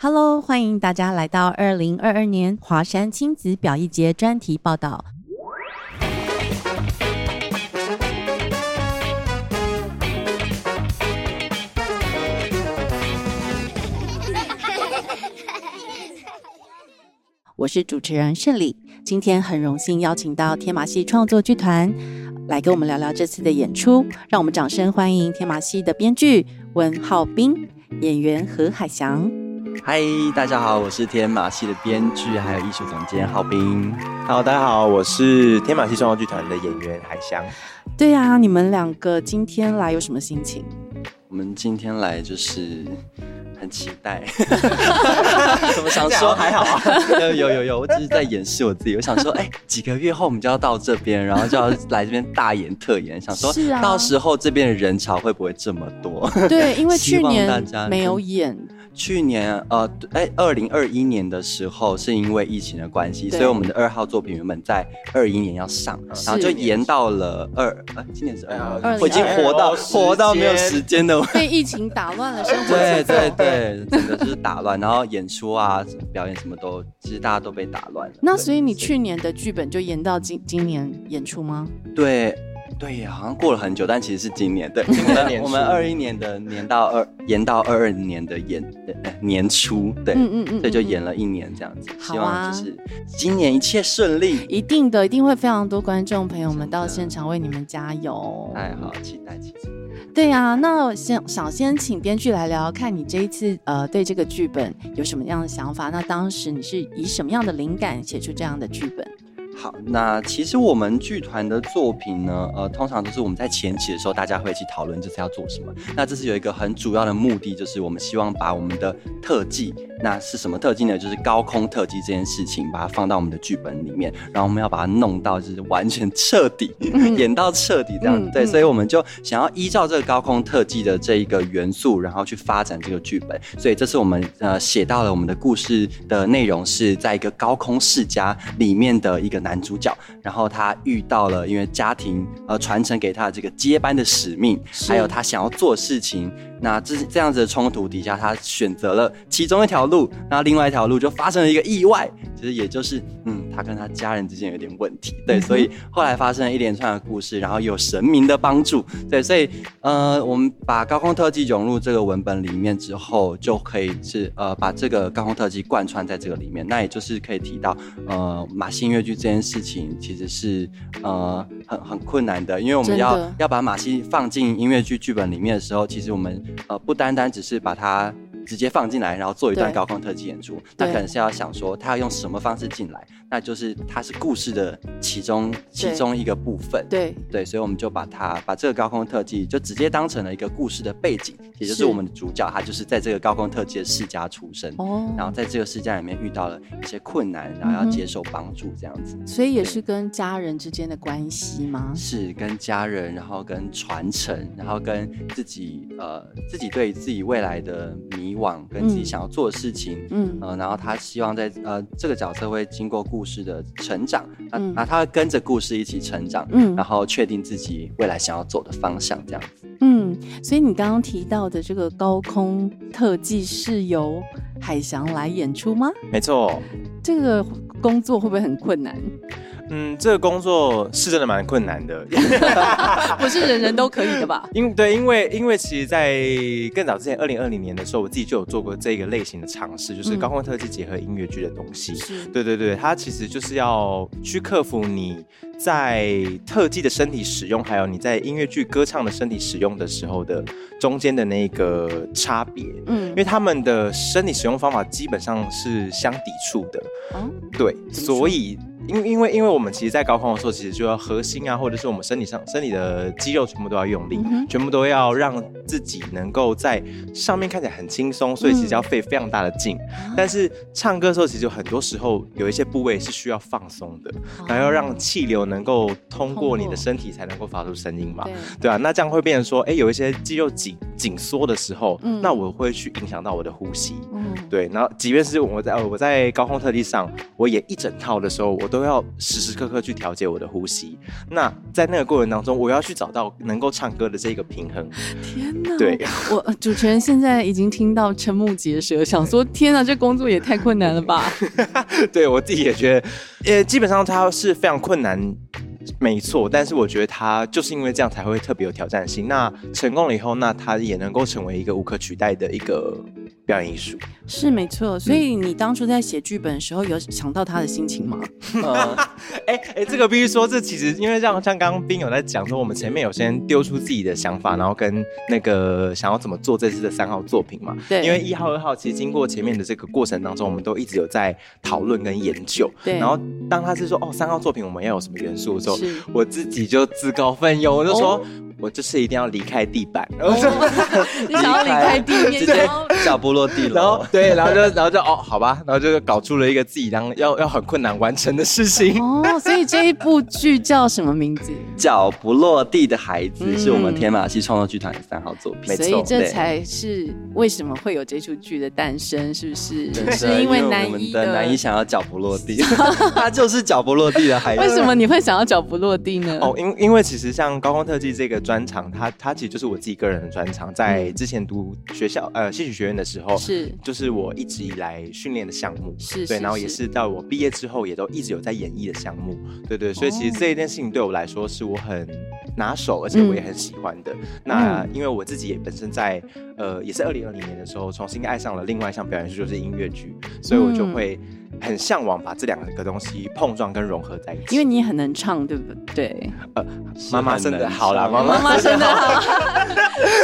Hello，欢迎大家来到二零二二年华山亲子表艺节专题报道。我是主持人胜利，今天很荣幸邀请到天马戏创作剧团来跟我们聊聊这次的演出，让我们掌声欢迎天马戏的编剧温浩斌、演员何海翔。嗨，大家好，我是天马戏的编剧还有艺术总监浩斌。Hello，大家好，我是天马戏创作剧团的演员海翔。对啊，你们两个今天来有什么心情？我们今天来就是很期待，怎么想说还好啊？有有有有，我只是在掩饰我自己。我想说，哎、几个月后我们就要到这边，然后就要来这边大演特演，想说是啊到时候这边的人潮会不会这么多？对，因为希望去年大家没有演，去年呃，哎，二零二一年的时候，是因为疫情的关系，所以我们的二号作品原本在二一年要上，然后就延到了二，呃，今年是二2022我已经活到活到没有时间了。被疫情打乱了生活对节奏对。对，整个就是打乱，然后演出啊、表演什么都，其实大家都被打乱了。那所以你去年的剧本就演到今今年演出吗？对对呀，好像过了很久，但其实是今年。对，我们二一年的年到二延到二二年的演呃年初，对，嗯嗯嗯所以就演了一年这样子。希好啊望就是今年一切顺利。一定的，一定会非常多观众朋友们到现场为你们加油。太好，期待期待。对呀、那我先想先请编剧来聊聊，看你这一次呃对这个剧本有什么样的想法？那当时你是以什么样的灵感写出这样的剧本？好，那其实我们剧团的作品呢，呃，通常都是我们在前期的时候，大家会一起讨论这次要做什么。那这次有一个很主要的目的，就是我们希望把我们的特技，那是什么特技呢？就是高空特技这件事情，把它放到我们的剧本里面，然后我们要把它弄到就是完全彻底，演到彻底这样子。对，所以我们就想要依照这个高空特技的这一个元素，然后去发展这个剧本。所以这次我们呃写到了我们的故事的内容是在一个高空世家里面的一个男主角，然后他遇到了因为家庭呃传承给他的这个接班的使命，还有他想要做事情。那这这样子的冲突底下，他选择了其中一条路，那另外一条路就发生了一个意外，其实也就是嗯，他跟他家人之间有点问题，对，所以后来发生了一连串的故事，然后有神明的帮助，对，所以呃，我们把高空特技融入这个文本里面之后，就可以是呃把这个高空特技贯穿在这个里面，那也就是可以提到呃马戏音乐剧这件事情其实是呃很很困难的，因为我们要要把马戏放进音乐剧剧本里面的时候，其实我们呃不单单只是把它。直接放进来，然后做一段高空特技演出，那可能是要想说他要用什么方式进来，那就是它是故事的其中其中一个部分。对，对，所以我们就把它把这个高空特技就直接当成了一个故事的背景，也就是是。我们的主角，他就是在这个高空特技的世家出生，哦，然后在这个世家里面遇到了一些困难，然后要接受帮助，这样子。所以也是跟家人之间的关系吗？是跟家人，然后跟传承，然后跟自己呃自己对自己未来的迷惘，跟自己嗯想要做的事情，嗯呃，然后他希望在呃这个角色会经过故事的成长，那、嗯那他会跟着故事一起成长，嗯然后确定自己未来想要走的方向，这样子。嗯，所以你刚刚提到的这个高空特技是由海翔来演出吗？没错，这个工作会不会很困难？嗯，这个工作是真的蛮困难的，不是人人都可以的吧？因对，因为因为其实，在更早之前，二零二零年的时候，我自己就有做过这个类型的尝试，就是嗯高空特技结合音乐剧的东西。是，对对对，它其实就是要去克服你在特技的身体使用，还有你在音乐剧歌唱的身体使用的时候的中间的那个差别。嗯。因为他们的身体使用方法基本上是相抵触的，哦，对，所以因因为因为我们其实，在高空的时候，其实就要核心啊，或者是我们身体上身体的肌肉全部都要用力，嗯全部都要让自己能够在上面看起来很轻松，所以其实要费非常大的劲。啊但是唱歌的时候，其实有很多时候有一些部位是需要放松的，哦。然后要让气流能够通过你的身体，才能够发出声音嘛。对，对啊，那这样会变成说，哎，有一些肌肉紧紧缩的时候，嗯那我会去影响到我的呼吸。嗯，对，然后即便是我在我在高空特地上，我也一整套的时候，我都都要时时刻刻去调节我的呼吸。那在那个过程当中，我要去找到能够唱歌的这个平衡。天哪！对，我呃主持人现在已经听到瞠目结舌，想说天哪，这工作也太困难了吧？对我自己也觉得，呃，基本上它是非常困难，没错。但是我觉得它就是因为这样才会特别有挑战性。那成功了以后，那它也能够成为一个无可取代的一个表演艺术。是没错，所以你当初在写剧本的时候，有想到他的心情吗？呃，哎哎，这个必须说，这其实因为像像刚刚斌有在讲说，我们前面有先丢出自己的想法，然后跟那个想要怎么做这次的三号作品嘛。对因为一号、二号其实经过前面的这个过程当中，我们都一直有在讨论跟研究。对然后当他是说哦三号作品我们要有什么元素的时候，我自己就自告奋勇，我就说。哦我这次一定要离开地板，然后 就、你想要离开地面，直接脚不落地了然后。对，然后就然后就哦，好吧，然后就搞出了一个自己当要要很困难完成的事情。哦，所以这一部剧叫什么名字？脚不落地的孩子嗯是我们天马戏创作剧团的三号作品。没所以这才是为什么会有这出剧的诞生，是不是？是因为男我们一的男一想要脚不落地，他就是脚不落地的孩子。为什么你会想要脚不落地呢？哦，因因为其实像高空特技这个专长，它它其实就是我自己个人的专长，在之前读学校呃戏曲学院的时候，是。就是我一直以来训练的项目，对，是是然后也是是到我毕业之后，也都一直有在演绎的项目，对对，所以其实哦。这一件事情对我来说是我很拿手，而且我也很喜欢的。那因为我自己也本身在呃也是二零二零年的时候，重新爱上了另外一项表演就是音乐剧，所以我就嗯。会很向往把这两个东西碰撞跟融合在一起。因为你也很能唱，对不对？妈妈生的好啦，妈妈妈生的好。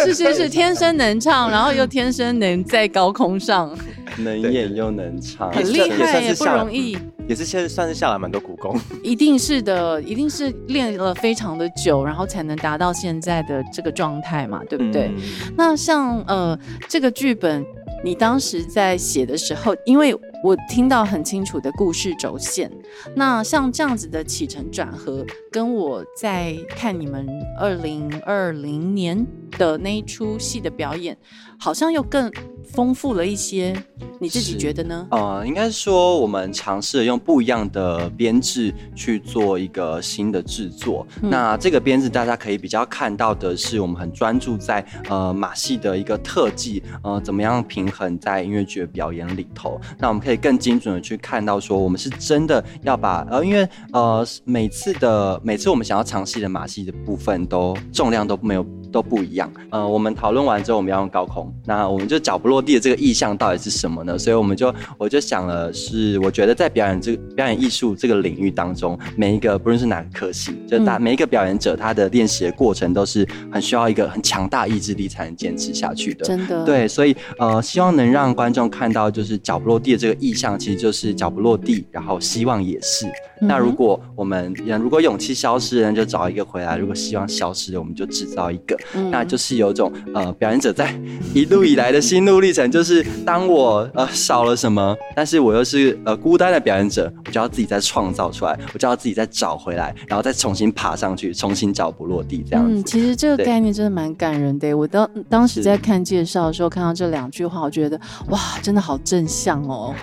是是 是，天生能唱，然后又天生能在高空上，能演又能唱，很厉害，也不算是下容易。也是现在算是下了蛮多苦功。一定是的，一定是练了非常的久，然后才能达到现在的这个状态嘛，对不对？嗯那像呃这个剧本，你当时在写的时候，因为我听到很清楚的故事轴线，那像这样子的起承转合，跟我在看你们二零二零年的那一出戏的表演，好像又更丰富了一些。你自己觉得呢？呃，应该说我们尝试用不一样的编制去做一个新的制作。嗯那这个编制大家可以比较看到的是，我们很专注在呃马戏的一个特技，呃怎么样平衡在音乐剧的表演里头。那我们可以更精准的去看到说，我们是真的要把呃，因为呃每次的每次我们想要尝试的马戏的部分都重量都没有。都不一样，呃，我们讨论完之后，我们要用高空，那我们就脚不落地的这个意向到底是什么呢？所以我们就我就想了是，我觉得在表演这个表演艺术这个领域当中，每一个不论是哪个科系，就大、嗯每一个表演者他的练习的过程都是很需要一个很强大意志力才能坚持下去的。真的，对，所以呃，希望能让观众看到，就是脚不落地的这个意向，其实就是脚不落地，然后希望也是。那如果我们如果勇气消失了，就找一个回来；如果希望消失了，我们就制造一个。嗯那就是有种呃，表演者在一路以来的心路历程，就是当我呃少了什么，但是我又是呃孤单的表演者，我就要自己再创造出来，我就要自己再找回来，然后再重新爬上去，重新脚不落地这样子。嗯，其实这个概念真的蛮感人的。我当当时在看介绍的时候，看到这两句话，我觉得哇，真的好正向哦。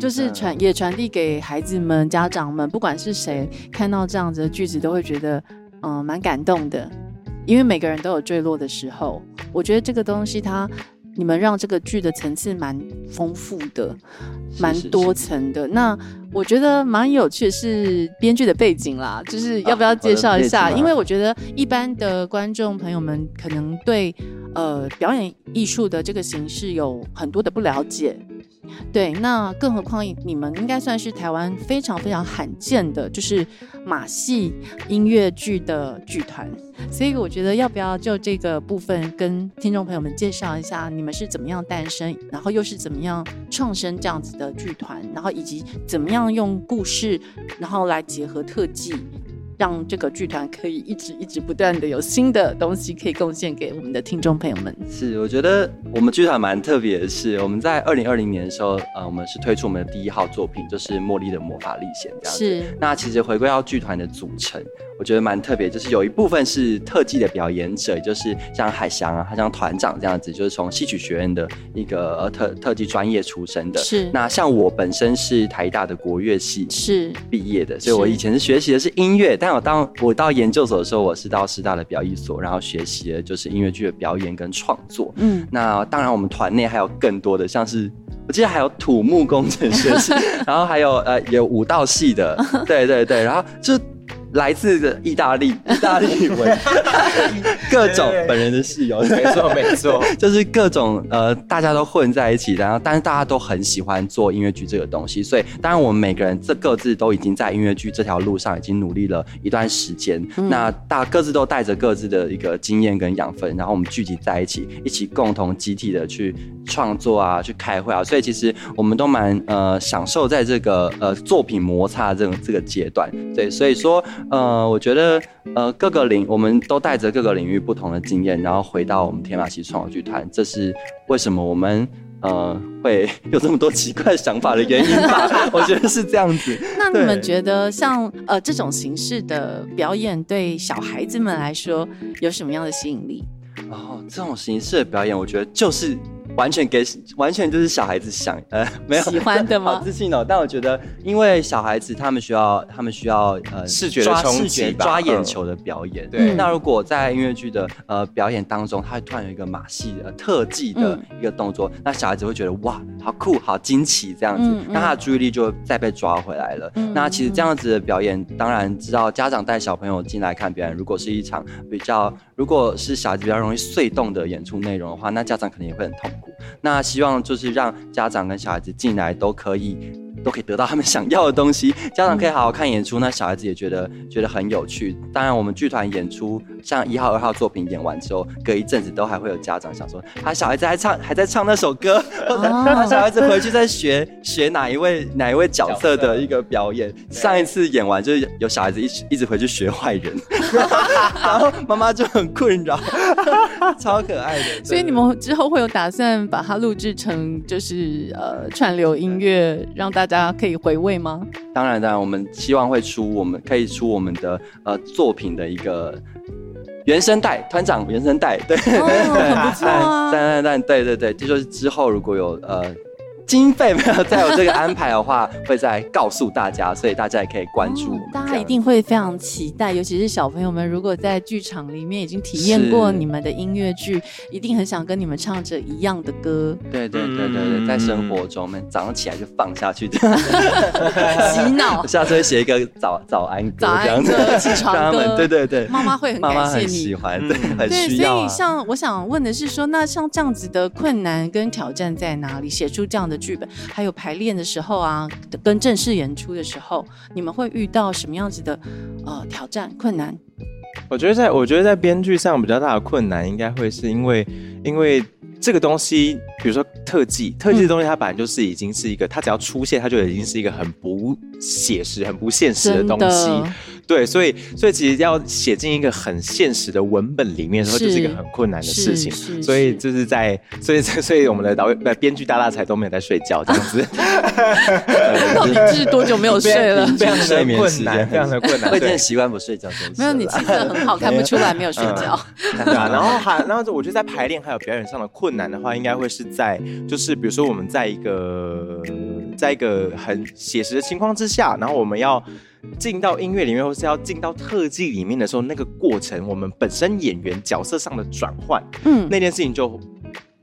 就是传也传递给孩子们、家长们，不管是谁看到这样子的句子，都会觉得嗯蛮感动的。因为每个人都有坠落的时候，我觉得这个东西它。你们让这个剧的层次蛮丰富的，蛮多层的。那我觉得蛮有趣的是编剧的背景啦，就是要不要啊介绍一下？因为我觉得一般的观众朋友们可能对呃表演艺术的这个形式有很多的不了解。对，那更何况你们应该算是台湾非常非常罕见的，就是马戏音乐剧的剧团，所以我觉得要不要就这个部分跟听众朋友们介绍一下，你们是怎么样诞生，然后又是怎么样创生这样子的剧团，然后以及怎么样用故事，然后来结合特技，让这个剧团可以一直一直不断的有新的东西可以贡献给我们的听众朋友们。是，我觉得我们剧团蛮特别的是，我们在二零二零年的时候，呃，我们是推出我们的第一号作品，就是《茉莉的魔法历险》这样子。是，那其实回归到剧团的组成，我觉得蛮特别，就是有一部分是特技的表演者，就是像海翔啊，他像团长这样子，就是从戏曲学院的一个呃特特技专业出身的。是那像我本身是台大的国乐系是毕业的，所以我以前是学习的是音乐，但我当我到研究所的时候，我是到师大的表演所，然后学习的就是音乐剧的表演跟创作。嗯，那当然，我们团内还有更多的，像是我记得还有土木工程学系，然后还有呃有舞蹈系的，对对对，然后就来自的意大利 意大利文，各种。本人的室友，没错没错，就是各种呃，大家都混在一起，然后但是大家都很喜欢做音乐剧这个东西，所以当然我们每个人这各自都已经在音乐剧这条路上已经努力了一段时间，那大各自都带着各自的一个经验跟养分，然后我们聚集在一起，一起共同集体的去创作啊，去开会啊，所以其实我们都蛮呃享受在这个呃作品摩擦这种这个阶段，对，所以说呃，我觉得呃各个领我们都带着各个领域不同的经验，然后回到我们天马戏创作剧团，这是为什么我们。呃，会 有这么多奇怪想法的原因吧？我觉得是这样子。那你们对觉得像呃这种形式的表演对小孩子们来说有什么样的吸引力？哦，这种形式的表演，我觉得就是完全给完全就是小孩子想呃 没有喜欢的吗好自信哦。但我觉得，因为小孩子他们需要他们需要呃视觉的抓冲视觉击吧抓眼嗯球的表演。对那如果在音乐剧的呃表演当中，他突然有一个马戏呃特技的嗯一个动作，那小孩子会觉得哇，好酷，好惊奇这样子，嗯嗯那他的注意力就再被抓回来了。嗯那其实这样子的表演，当然知道家长带小朋友进来看表演，如果是一场比较，如果是小孩子比较容易碎动的演出内容的话，那家长可能也会很痛苦。那希望就是让家长跟小孩子进来都可以。都可以得到他们想要的东西，家长可以好好看演出，那小孩子也觉得觉得很有趣。当然，我们剧团演出像一号、二号作品演完之后，隔一阵子都还会有家长想说，他小孩子还唱还在唱那首歌，或者他小孩子回去再学学哪一位哪一位角色的一个表演。上一次演完就是有小孩子一直一直回去学坏人，然后妈妈就很困扰，超可爱的。所以你们之后会有打算把它录制成就是呃串流音乐，让大家可以回味吗？当然，当然，我们希望会出我们可以出我们的呃作品的一个原声带，团长原声带，对，哦，很不错啊。但但但对对对，这就是之后如果有呃经费没有再有这个安排的话，会再告诉大家，所以大家也可以关注我们哦大家一定会非常期待，尤其是小朋友们，如果在剧场里面已经体验过你们的音乐剧，一定很想跟你们唱着一样的歌，对对对对对，嗯在生活中，我们早上起来就放下去，这样洗脑我。下次会写一个早早安歌早安这样子歌起床对对对，妈妈会很感谢你很喜。欢，嗯对，很对，需要啊所以。像我想问的是说，那像这样子的困难跟挑战在哪里？写出这样的剧本，还有排练的时候啊，跟正式演出的时候，你们会遇到什么样子的呃挑战困难？我觉得在我觉得在编剧上比较大的困难，应该会是因为因为这个东西，比如说特技，特技的东西它本来就是已经是一个，它只要出现，它就已经是一个很不写实、很不现实的东西。的，对，所以所以其实要写进一个很现实的文本里面的时候，是就是一个很困难的事情。所以就是在，所以所以我们的导演、呃编剧大大才都没有在睡觉，这样子，到底是多久没有睡了？非常的睡困难，非常的困难。我已经习惯不睡觉没有，你气色很好，看不出来没有睡觉。对啊，然后还，然后我觉得在排练还有表演上的困难的话，应该会是在，就是比如说我们在一个，在一个很写实的情况之下，然后我们要进到音乐里面，或是要进到特技里面的时候，那个过程，我们本身演员角色上的转换，嗯，那件事情就。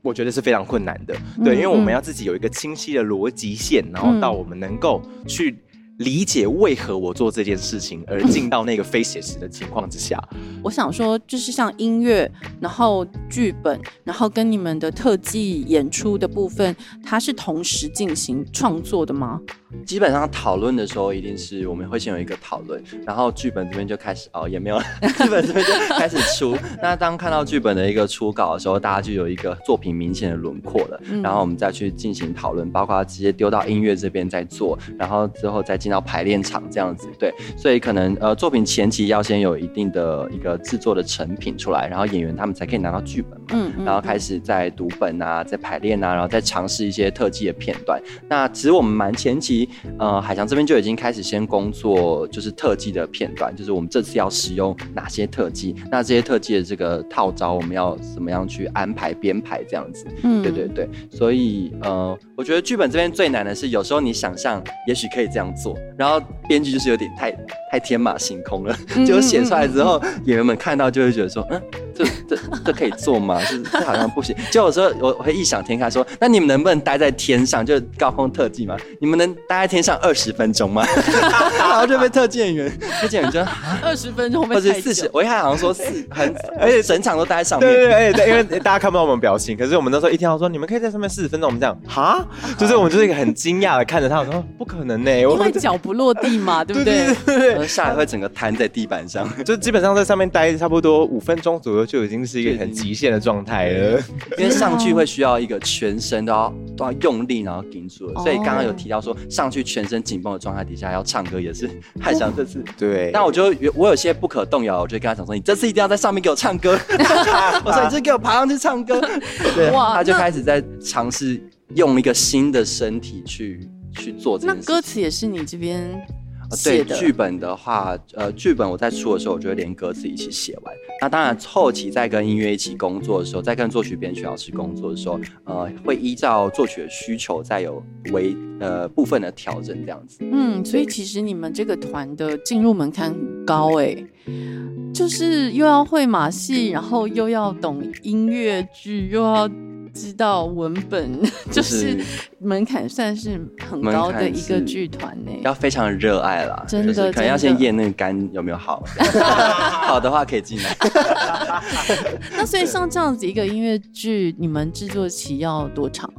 我觉得是非常困难的，嗯对，因为我们嗯要自己有一个清晰的逻辑线，然后到我们能够去理解为何我做这件事情，而进到那个非写实的情况之下。我想说，就是像音乐，然后剧本，然后跟你们的特技演出的部分，它是同时进行创作的吗？基本上讨论的时候，一定是我们会先有一个讨论，然后剧本这边就开始哦，也没有，剧本这边就开始出。那当看到剧本的一个初稿的时候，大家就有一个作品明显的轮廓了，然后我们再去进行讨论，包括直接丢到音乐这边再做，然后之后再进到排练场这样子。对，所以可能呃，作品前期要先有一定的一个制作的成品出来，然后演员他们才可以拿到剧本嘛，嗯，然后开始在读本啊，在排练啊，然后再尝试一些特技的片段。那其实我们蛮前期。呃，海翔这边就已经开始先工作，就是特技的片段，就是我们这次要使用哪些特技，那这些特技的这个套招，我们要怎么样去安排编排这样子？嗯，对对对，所以呃，我觉得剧本这边最难的是，有时候你想象也许可以这样做，然后编剧就是有点太太天马行空了，就写出来之后，演员们看到就会觉得说，嗯，这这这可以做吗？是这好像不行。就有时候我会异想天开说，那你们能不能待在天上，就高空特技嘛？你们能待在天上？二十分钟吗？然后就被特技演员，特技演员就 二十分钟，或者四十。我一开始好像说四，很而且整场都待在上面。对对对，因为大家看不到我们表情，可是我们那时候一听到说你们可以在上面四十分钟，我们这样哈，就是我们就是一个很惊讶的看着他，我说不可能呢，因为脚不落地嘛，对不对？对下来会整个瘫在地板上，就基本上在上面待差不多五分钟左右，就已经是一个很极限的状态了。因为上去会需要一个全身都要都要用力，然后顶住了。所以刚刚有提到说上去全身紧绷的状态底下要唱歌也是太想这次对，那我觉得我有些不可动摇，我就跟他讲说，你这次一定要在上面给我唱歌。我说你这给我爬上去唱歌，对，他就开始在尝试用一个新的身体去去做这件事。那歌词也是你这边。对剧本的话，呃，剧本我在出的时候，我就会连歌词一起写完。那当然，后期在跟音乐一起工作的时候，在跟作曲编曲老师工作的时候，呃，会依照作曲的需求，再有为呃部分的调整这样子。嗯，所以其实你们这个团的进入门槛高哎，就是又要会马戏，然后又要懂音乐剧，又要。知道文本 就是门槛算是很高的一个剧团呢，要非常热爱啦，真的可能要先验那个肝有没有好，好的话可以进来。那所以像这样子一个音乐剧，你们制作期要多长？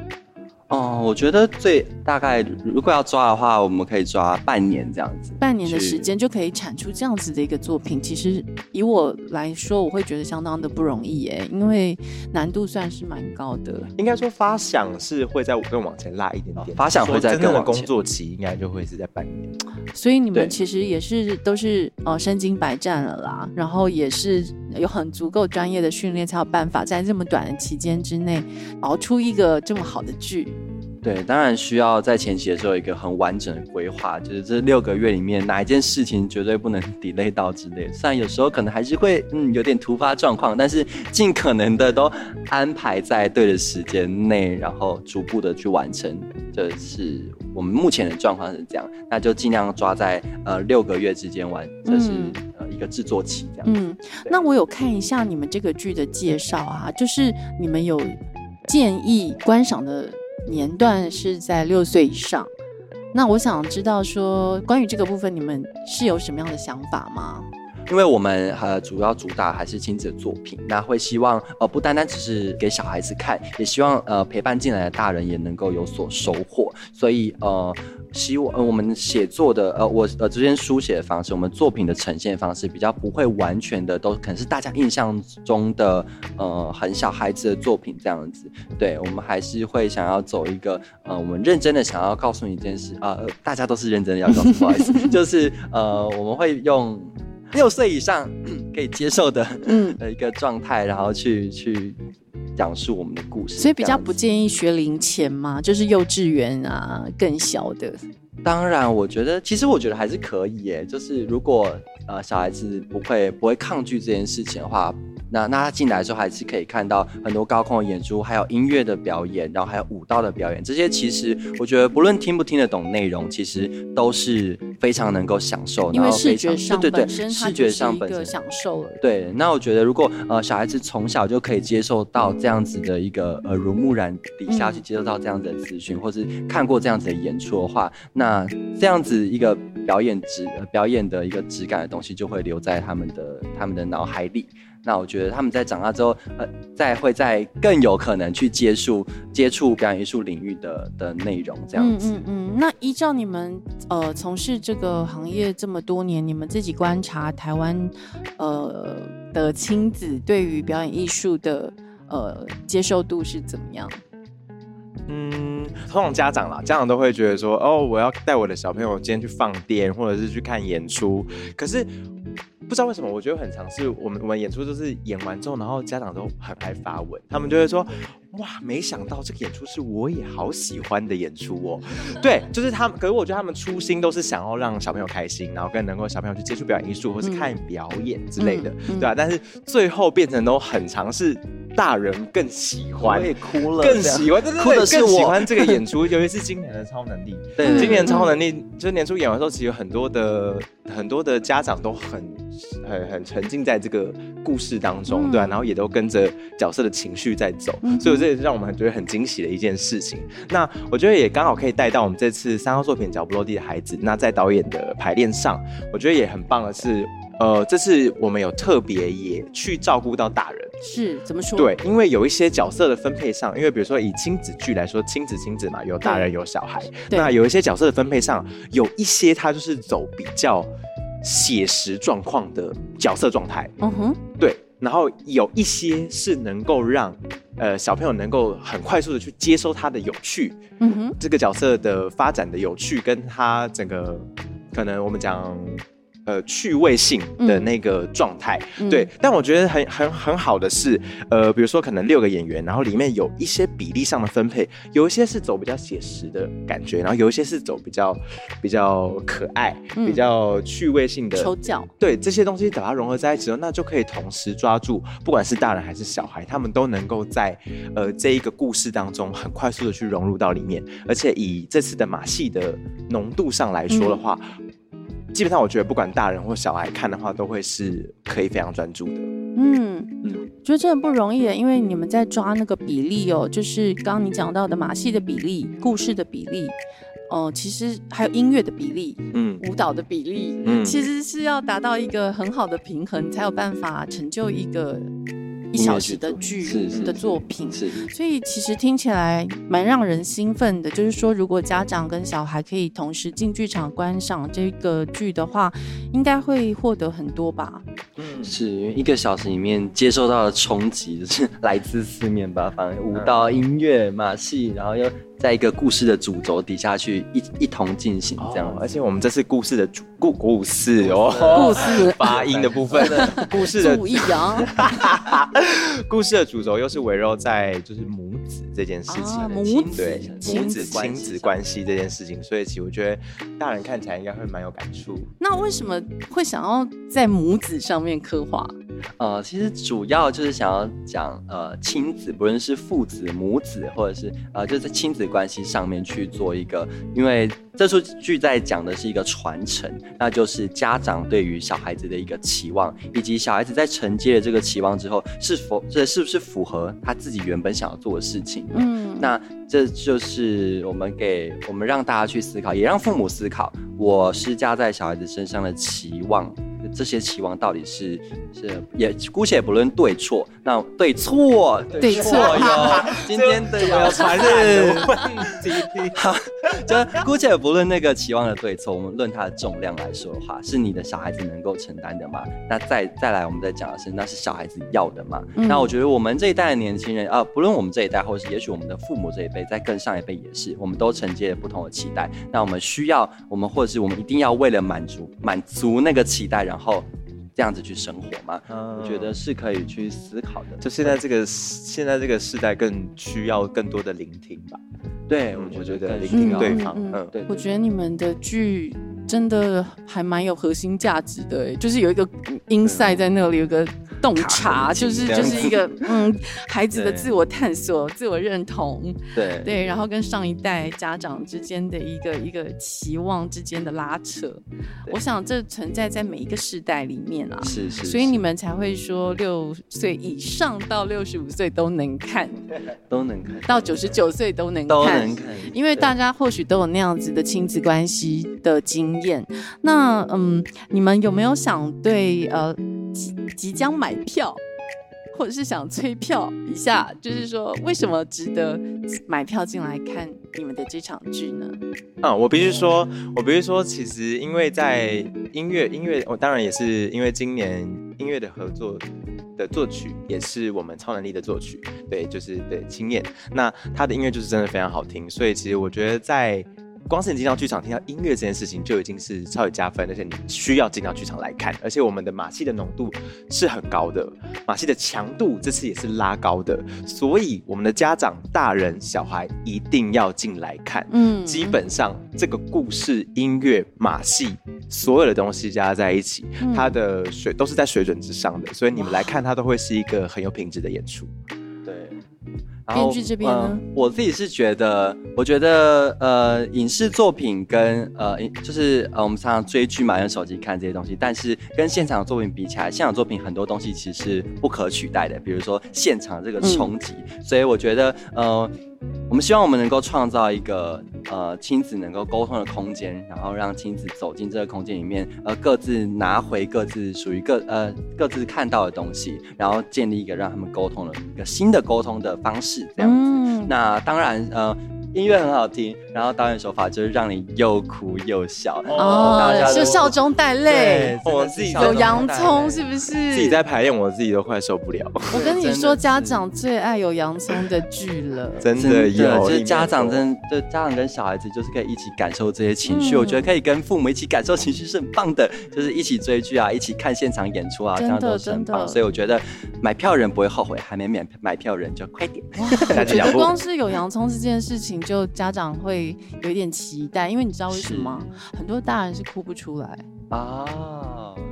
哦，我觉得最大概如果要抓的话，我们可以抓半年这样子，半年的时间就可以产出这样子的一个作品。其实以我来说，我会觉得相当的不容易耶，因为难度算是蛮高的。应该说发想是会在更往前拉一点点，发想会在更的工作期应该就会是在半年。所以你们其实也是都是呃身经百战了啦，然后也是有很足够专业的训练，才有办法在这么短的期间之内熬出一个这么好的剧。对，当然需要在前期的时候一个很完整的规划，就是这六个月里面哪一件事情绝对不能 delay 到之类。虽然有时候可能还是会嗯有点突发状况，但是尽可能的都安排在对的时间内，然后逐步的去完成。这是我们目前的状况是这样，那就尽量抓在呃六个月之间完，这是呃一个制作期这样。嗯，那我有看一下你们这个剧的介绍啊，就是你们有建议观赏的。年段是在六岁以上，那我想知道说，关于这个部分，你们是有什么样的想法吗？因为我们呃主要主打还是亲子作品，那会希望呃不单单只是给小孩子看，也希望呃陪伴进来的大人也能够有所收获。所以呃希望我们写作的呃我呃这边书写的方式，我们作品的呈现方式比较不会完全的都可能是大家印象中的呃很小孩子的作品这样子。对我们还是会想要走一个呃我们认真的想要告诉你一件事啊，大家都是认真的要告诉，不好意思，就是呃我们会用。六岁以上可以接受的嗯 的一个状态，然后去去讲述我们的故事，所以比较不建议学龄前嘛，就是幼稚园啊更小的。当然，我觉得其实我觉得还是可以耶，就是如果呃小孩子不会不会抗拒这件事情的话。那那他进来的时候，还是可以看到很多高空的演出，还有音乐的表演，然后还有舞蹈的表演。这些其实我觉得，不论听不听得懂内容，其实都是非常能够享受。因为视觉上对对对，视觉上本身享受了。对，那我觉得如果呃小孩子从小就可以接受到这样子的一个耳濡目染底下去接受到这样子的资讯，或是看过这样子的演出的话，那这样子一个表演质、呃表演的一个质感的东西，就会留在他们的他们的脑海里。那我觉得他们在长大之后，呃，再会再更有可能去接触接触表演艺术领域的的内容，这样子。嗯嗯嗯。那依照你们呃从事这个行业这么多年，你们自己观察台湾呃的亲子对于表演艺术的呃接受度是怎么样？嗯，通常家长啦，家长都会觉得说，哦，我要带我的小朋友今天去放电，或者是去看演出。可是不知道为什么，我觉得很常是我们我们演出就是演完之后，然后家长都很爱发文，他们就会说，哇，没想到这个演出是我也好喜欢的演出哦。对，就是他们，可是我觉得他们初心都是想要让小朋友开心，然后更能够小朋友去接触表演艺术，或是看表演之类的，对啊？但是最后变成都很尝试。大人更喜欢，我也哭了，更喜欢，哭的是更喜欢这个演出，尤其是今年的超能力。对，今年超能力就是年初演完之后，其实有很多的很多的家长都很很很沉浸在这个故事当中，对啊，然后也都跟着角色的情绪在走，所以这也是让我们觉得很惊喜的一件事情。那我觉得也刚好可以带到我们这次三号作品《脚不落地的孩子》。那在导演的排练上，我觉得也很棒的是。呃，这次我们有特别也去照顾到大人，是怎么说？对，因为有一些角色的分配上，因为比如说以亲子剧来说，亲子亲子嘛，有大人有小孩，那有一些角色的分配上，有一些他就是走比较写实状况的角色状态，嗯哼，对，然后有一些是能够让呃小朋友能够很快速的去接收他的有趣，嗯哼，这个角色的发展的有趣，跟他整个可能我们讲。呃，趣味性的那个状态，对，但我觉得很很很好的是，呃，比如说可能六个演员，然后里面有一些比例上的分配，有一些是走比较写实的感觉，然后有一些是走比较比较可爱、比较趣味性的抽角，对，这些东西把它融合在一起后，那就可以同时抓住，不管是大人还是小孩，他们都能够在呃这一个故事当中很快速的去融入到里面，而且以这次的马戏的浓度上来说的话。基本上，我觉得不管大人或小孩看的话，都会是可以非常专注的。嗯嗯，觉得真的不容易，因为你们在抓那个比例哦，就是刚刚你讲到的马戏的比例、故事的比例，哦，其实还有音乐的比例，嗯，舞蹈的比例，嗯，其实是要达到一个很好的平衡，才有办法成就一个。一小时的剧的作品，是，所以其实听起来蛮让人兴奋的。就是说，如果家长跟小孩可以同时进剧场观赏这个剧的话，应该会获得很多吧？嗯，是因为一个小时里面接受到的冲击，就是来自四面八方，舞蹈、音乐、马戏，然后又。在一个故事的主轴底下去一一同进行这样，而且我们这次故事的主故故事哦，故事。发音的部分，故事的主意啊，故事的主轴又是围绕在就是母子这件事情，母子对母子亲子关系这件事情，所以其实我觉得大人看起来应该会蛮有感触。那为什么会想要在母子上面刻画？呃，其实主要就是想要讲呃亲子，不论是父子、母子，或者是呃就是在亲子关系上面去做一个，因为这出剧在讲的是一个传承，那就是家长对于小孩子的一个期望，以及小孩子在承接了这个期望之后，是否这是不是符合他自己原本想要做的事情？嗯，那这就是我们给我们让大家去思考，也让父母思考，我施加在小孩子身上的期望。这些期望到底是是也姑且不论对错，那对错对错。哟，今天的有传日问题，好，就姑且不论那个期望的对错，我们论它的重量来说的话，是你的小孩子能够承担的吗？那再再来，我们再讲的是，那是小孩子要的吗？那我觉得我们这一代的年轻人啊，不论我们这一代，或是也许我们的父母这一辈，在更上一辈也是，我们都承接了不同的期待。那我们需要，我们或者是我们一定要为了满足满足那个期待，然后。后这样子去生活嘛？我觉得是可以去思考的。就现在这个现在这个时代，更需要更多的聆听吧。对，我觉得聆听对方。嗯，对。我觉得你们的剧真的还蛮有核心价值的，就是有一个音赛在那里，有个。洞察，就是就是一个嗯 孩子的自我探索、自我认同，对。对，然后跟上一代家长之间的一个一个期望之间的拉扯，我想这存在在每一个世代里面啊。是是，所以你们才会说六岁以上到六十五岁都能看，都能看，到九十九岁都能都能。看，因为大家或许都有那样子的亲子关系的经验，那嗯，你们有没有想对呃即即将买票，或者是想催票一下，就是说为什么值得买票进来看你们的这场剧呢？嗯，我必须说，我必须说，其实因为在音乐音乐，我当然也是因为今年音乐的合作的作曲也是我们超能力的作曲，对，就是对青燕，那他的音乐就是真的非常好听，所以其实我觉得在。光是你进到剧场听到音乐这件事情就已经是超级加分，而且你需要进到剧场来看，而且我们的马戏的浓度是很高的，马戏的强度这次也是拉高的，所以我们的家长、大人、小孩一定要进来看。嗯基本上这个故事、音乐、马戏，所有的东西加在一起，嗯它的水都是在水准之上的，所以你们来看它都会是一个很有品质的演出。对。然后编剧这边呢呃我自己是觉得，我觉得呃，影视作品跟呃，就是呃，我们常常追剧嘛，用手机看这些东西，但是跟现场作品比起来，现场作品很多东西其实是不可取代的，比如说现场这个冲击。所以我觉得呃，我们希望我们能够创造一个呃亲子能够沟通的空间，然后让亲子走进这个空间里面，呃，各自拿回各自属于各呃各自看到的东西，然后建立一个让他们沟通的一个新的沟通的方式，这样子。嗯，那当然，呃，音乐很好听，然后导演手法就是让你又哭又笑，哦就笑中带泪，对我自己有洋葱是不是？自己在排练，我自己都快受不了，我跟你说，家长最爱有洋葱的剧了。真 真的的有，就是家长有真就家长跟小孩子就是可以一起感受这些情绪，嗯我觉得可以跟父母一起感受情绪是很棒的，就是一起追剧啊，一起看现场演出啊，这样都是很棒。所以我觉得买票人不会后悔，还没买买票人就快点。我觉得赶紧两步光是有洋葱这件事情，就家长会有一点期待，因为你知道为什么吗？很多大人是哭不出来，啊，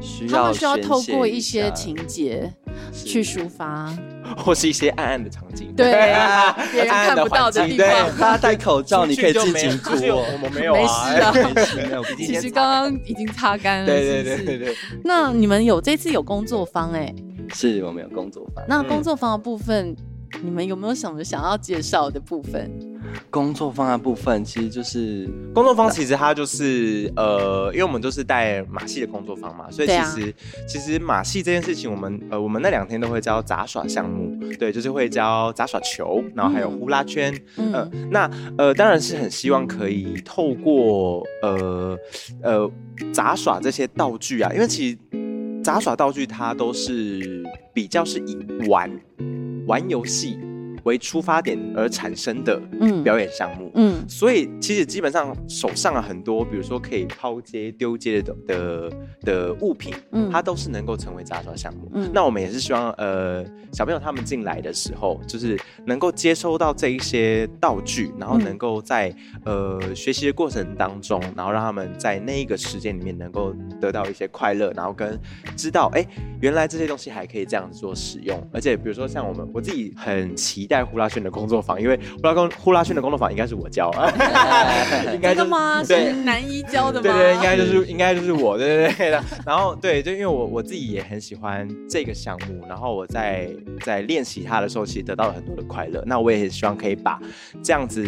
需要他们需要透过一些下情节去抒发。或是一些暗暗的场景，对啊 别人看不到的环境地方对大家戴口罩，你可以自己哭。我们没有没啊，事啊其实刚刚已经擦干了，对对对对，那你们有这次有工作坊哎、是我们有工作坊。那工作坊的部分，你们有没有什么想要介绍的部分？工作方的部分其实就是工作方其实它就是呃，因为我们都是带马戏的工作方嘛，所以其实、其实马戏这件事情，我们呃我们那两天都会教杂耍项目，对，就是会教杂耍球，然后还有呼啦圈，嗯。呃，那呃当然是很希望可以透过呃呃杂耍这些道具啊，因为其实杂耍道具它都是比较是以玩玩游戏为出发点而产生的嗯。表演项目，嗯。所以其实基本上手上啊很多，比如说可以抛接、丢接的的的物品，嗯。它都是能够成为杂耍项目。嗯。那我们也是希望，呃，小朋友他们进来的时候，就是能够接收到这一些道具，然后嗯能够在、呃学习的过程当中，然后让他们在那一个时间里面能够得到一些快乐，然后跟知道，哎，原来这些东西还可以这样子做使用。而且比如说像我们，我自己很期待呼啦圈的工作坊，因为呼啦工呼啦圈的工作坊应该是我教，应该就是这个吗？对是男一教的吗？对对，应该就是应该就是我，对对对的。然后对，就因为我我自己也很喜欢这个项目，然后我在在练习它的时候，其实得到了很多的快乐。那我也很希望可以把这样子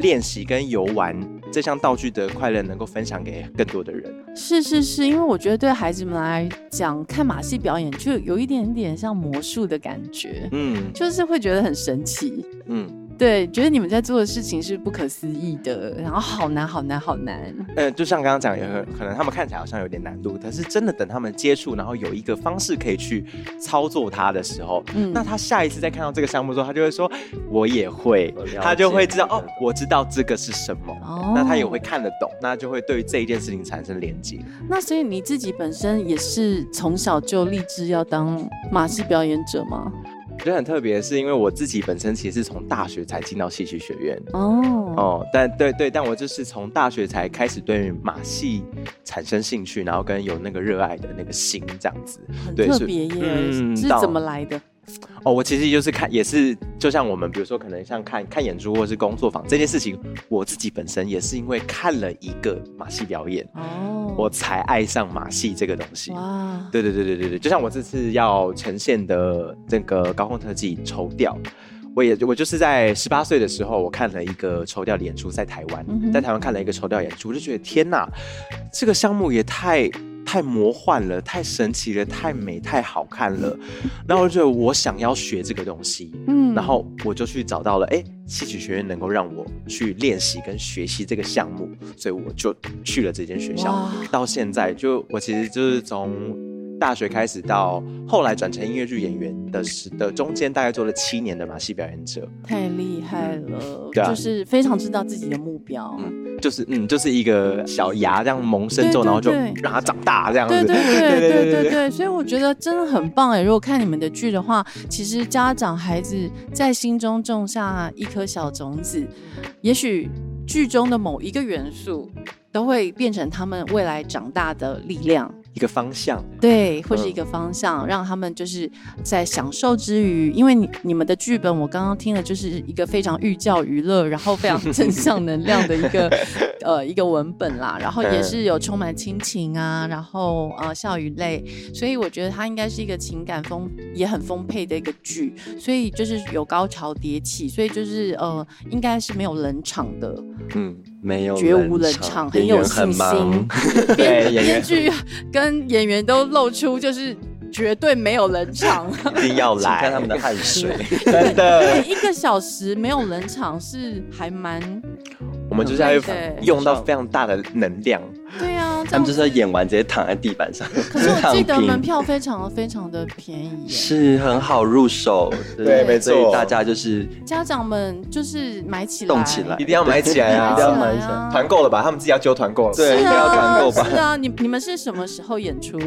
练习跟游玩这项道具的快乐，能够分享给更多的人。是是是，因为我觉得对孩子们来讲，看马戏表演就有一点点像魔术的感觉，嗯就是会觉得很神奇。嗯。对，觉得你们在做的事情是不可思议的，然后好难好难好难。呃，就像刚刚讲，有可可能他们看起来好像有点难度，可是真的等他们接触，然后有一个方式可以去操作它的时候，嗯那他下一次再看到这个项目的时候，他就会说我也会他就会知道哦，我知道这个是什么，哦那他也会看得懂，那就会对这一件事情产生连接。那所以你自己本身也是从小就立志要当马戏表演者吗？觉得很特别，是因为我自己本身其实是从大学才进到戏曲学院。哦，哦，但对对，但我就是从大学才开始对马戏产生兴趣，然后跟有那个热爱的那个心这样子。很特别耶，是怎么来的？哦，我其实就是看，也是就像我们，比如说可能像看看演出或是工作坊这件事情，我自己本身也是因为看了一个马戏表演，哦，我才爱上马戏这个东西。哇，对对对对对对，就像我这次要呈现的这个高空特技绸吊，我也我就是在十八岁的时候，我看了一个抽吊的演出，在台湾，嗯在台湾看了一个抽吊演出，我就觉得天哪，这个项目也太太魔幻了，太神奇了，太美，太好看了。然后我就觉得我想要学这个东西，嗯然后我就去找到了，哎，戏曲学院能够让我去练习跟学习这个项目，所以我就去了这间学校。到现在，就我其实就是从大学开始到后来转成音乐剧演员的时的中间，大概做了七年的马戏表演者，太厉害了，对啊就是非常知道自己的目标。嗯就是嗯，就是一个小芽这样萌生之后，然后就对让它长大这样子。对对对对对对对，所以我觉得真的很棒哎！如果看你们的剧的话，其实家长孩子在心中种下一颗小种子，也许剧中的某一个元素都会变成他们未来长大的力量。一个方向。对，或是一嗯个方向，让他们就是在享受之余，因为你你们的剧本，我刚刚听了，就是一个非常寓教于乐，然后非常 正向能量的一个呃一个文本啦，然后也是有充满亲情啊，然后呃笑与泪，所以我觉得它应该是一个情感丰也很丰沛的一个剧，所以就是有高潮迭起，所以就是呃应该是没有冷场的，嗯，没有绝无冷场，很有信心 编编剧跟演员都露出就是绝对没有冷场，一定要来。看他们的汗水。真的，一个小时没有冷场是还蛮我们就是要用到非常大的能量。对啊，这他们就是演完直接躺在地板上，可是我记得门票非常非常的便宜，是很好入手，对。没错。所以大家就是家长们就是买起来，动起来。一定要买起来啊！一定要买起来。啊。团购了吧？他们自己要揪团购了。是对一定要团啊购吧。是啊，你你们是什么时候演出？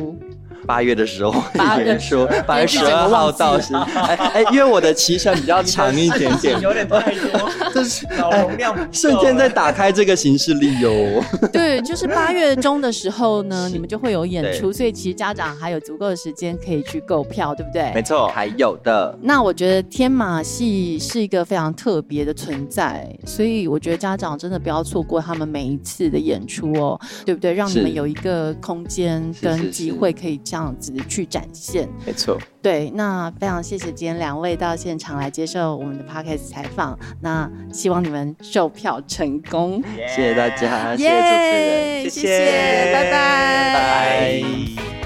八月的时候，八月说八十二号到是，哎哎，因为我的期程比较长一点点，有点太多，这是脑容量瞬间在打开这个行事历哟。对，就是八月中的时候呢，你们就会有演出，所以其实家长还有足够的时间可以去购票，对不对？没错，还有的，那我觉得天马戏是一个非常特别的存在，所以我觉得家长真的不要错过他们每一次的演出哦，对不对？让你们有一个空间跟机会可以这样子去展现。没错。对，那非常谢谢今天两位到现场来接受我们的 podcast 采访，那希望你们售票成功，谢谢大家，谢谢主持人，耶谢谢拜拜拜拜。